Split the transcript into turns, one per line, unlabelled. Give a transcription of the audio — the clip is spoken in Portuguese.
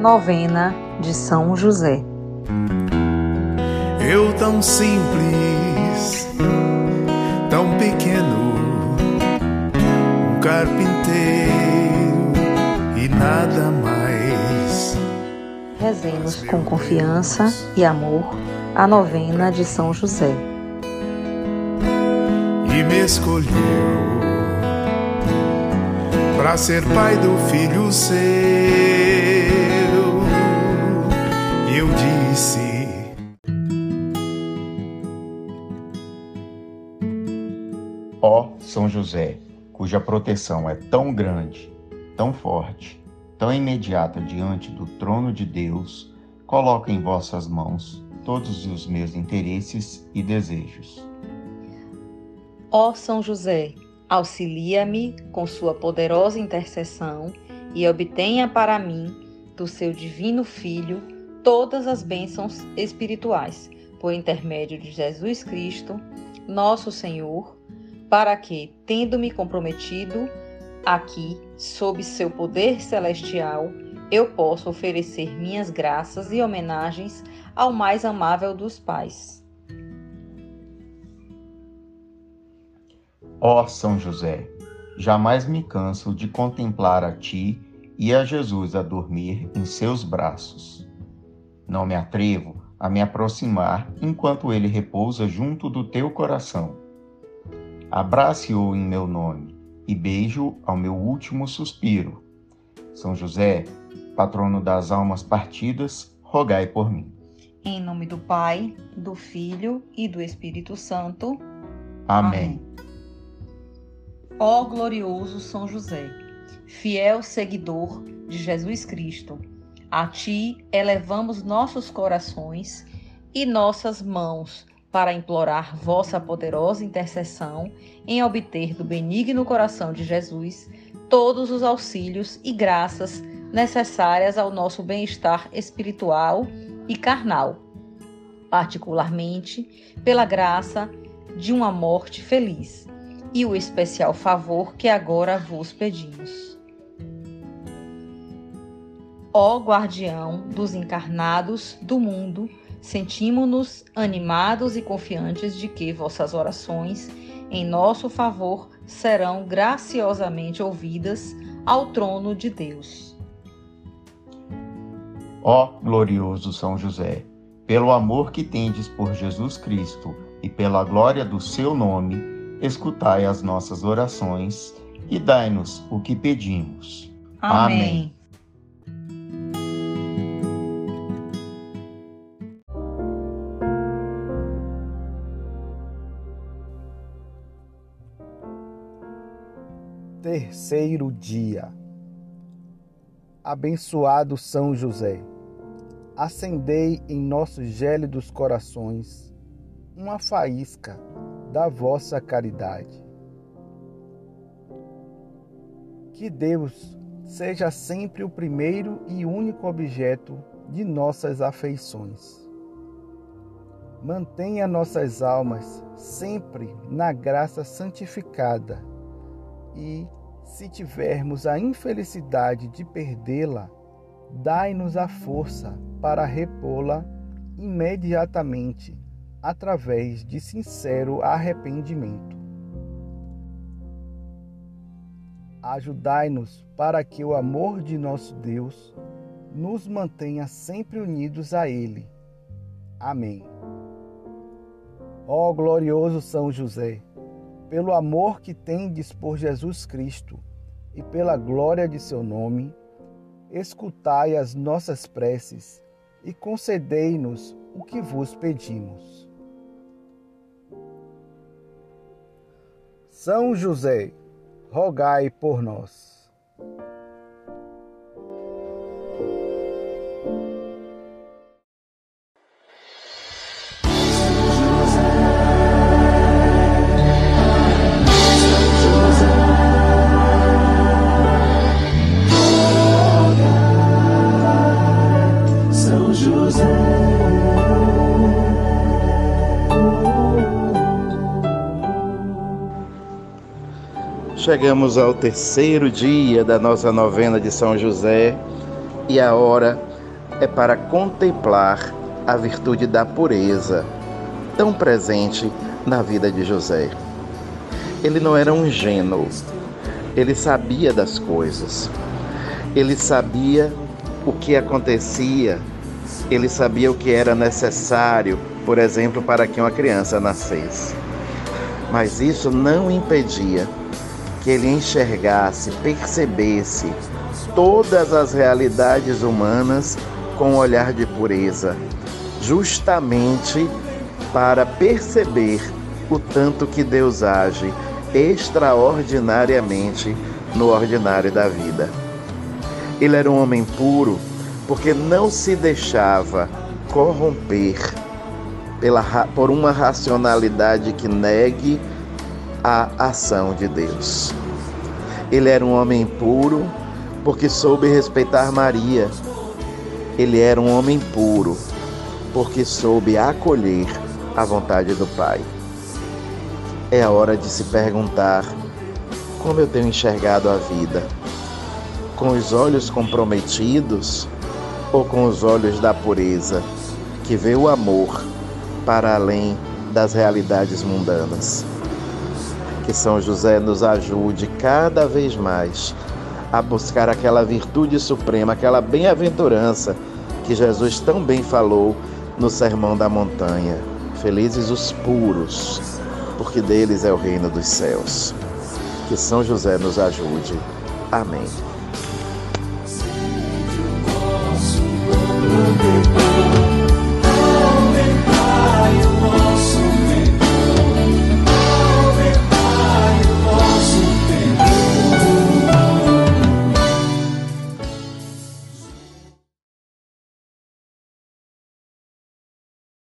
Novena de São José.
Eu tão simples, tão pequeno, um carpinteiro e nada mais.
Rezemos com confiança e amor a novena de São José.
E me escolheu para ser pai do filho seu. Eu disse.
Ó São José, cuja proteção é tão grande, tão forte, tão imediata diante do trono de Deus, coloco em vossas mãos todos os meus interesses e desejos.
Ó São José, auxilia-me com sua poderosa intercessão e obtenha para mim, do seu divino Filho, todas as bênçãos espirituais, por intermédio de Jesus Cristo, nosso Senhor, para que, tendo-me comprometido aqui sob seu poder celestial, eu possa oferecer minhas graças e homenagens ao mais amável dos pais.
Ó São José, jamais me canso de contemplar a ti e a Jesus a dormir em seus braços. Não me atrevo a me aproximar enquanto ele repousa junto do teu coração. Abrace-o em meu nome e beijo ao meu último suspiro. São José, patrono das almas partidas, rogai por mim.
Em nome do Pai, do Filho e do Espírito Santo.
Amém.
Ó glorioso São José, fiel seguidor de Jesus Cristo, a ti elevamos nossos corações e nossas mãos para implorar vossa poderosa intercessão em obter do benigno coração de Jesus todos os auxílios e graças necessárias ao nosso bem-estar espiritual e carnal, particularmente pela graça de uma morte feliz e o especial favor que agora vos pedimos. Ó guardião dos encarnados do mundo, sentimos-nos animados e confiantes de que vossas orações em nosso favor serão graciosamente ouvidas ao trono de Deus.
Ó glorioso São José, pelo amor que tendes por Jesus Cristo e pela glória do seu nome, escutai as nossas orações e dai-nos o que pedimos.
Amém.
Terceiro dia. Abençoado São José, acendei em nossos gélidos corações uma faísca da vossa caridade. Que Deus seja sempre o primeiro e único objeto de nossas afeições. Mantenha nossas almas sempre na graça santificada e, se tivermos a infelicidade de perdê-la, dai-nos a força para repô-la imediatamente através de sincero arrependimento. Ajudai-nos para que o amor de nosso Deus nos mantenha sempre unidos a Ele. Amém. Ó glorioso São José, pelo amor que tendes por Jesus Cristo e pela glória de seu nome, escutai as nossas preces e concedei-nos o que vos pedimos. São José, rogai por nós.
Chegamos ao terceiro dia da nossa novena de São José
E a hora é para contemplar a virtude da pureza, tão presente na vida de José. Ele não era um ingênuo, ele sabia das coisas, ele sabia o que acontecia, ele sabia o que era necessário, por exemplo, para que uma criança nascesse. Mas isso não impedia que ele enxergasse, percebesse todas as realidades humanas com um olhar de pureza, justamente para perceber o tanto que Deus age extraordinariamente no ordinário da vida. Ele era um homem puro porque não se deixava corromper pela, por uma racionalidade que negue a ação de Deus. Ele era um homem puro porque soube respeitar Maria. Ele era um homem puro porque soube acolher a vontade do Pai. É a hora de se perguntar como eu tenho enxergado a vida. Com os olhos comprometidos ou com os olhos da pureza, que vê o amor para além das realidades mundanas. Que São José nos ajude cada vez mais a buscar aquela virtude suprema, aquela bem-aventurança que Jesus tão bem falou no Sermão da Montanha. Felizes os puros, porque deles é o reino dos céus. Que São José nos ajude. Amém.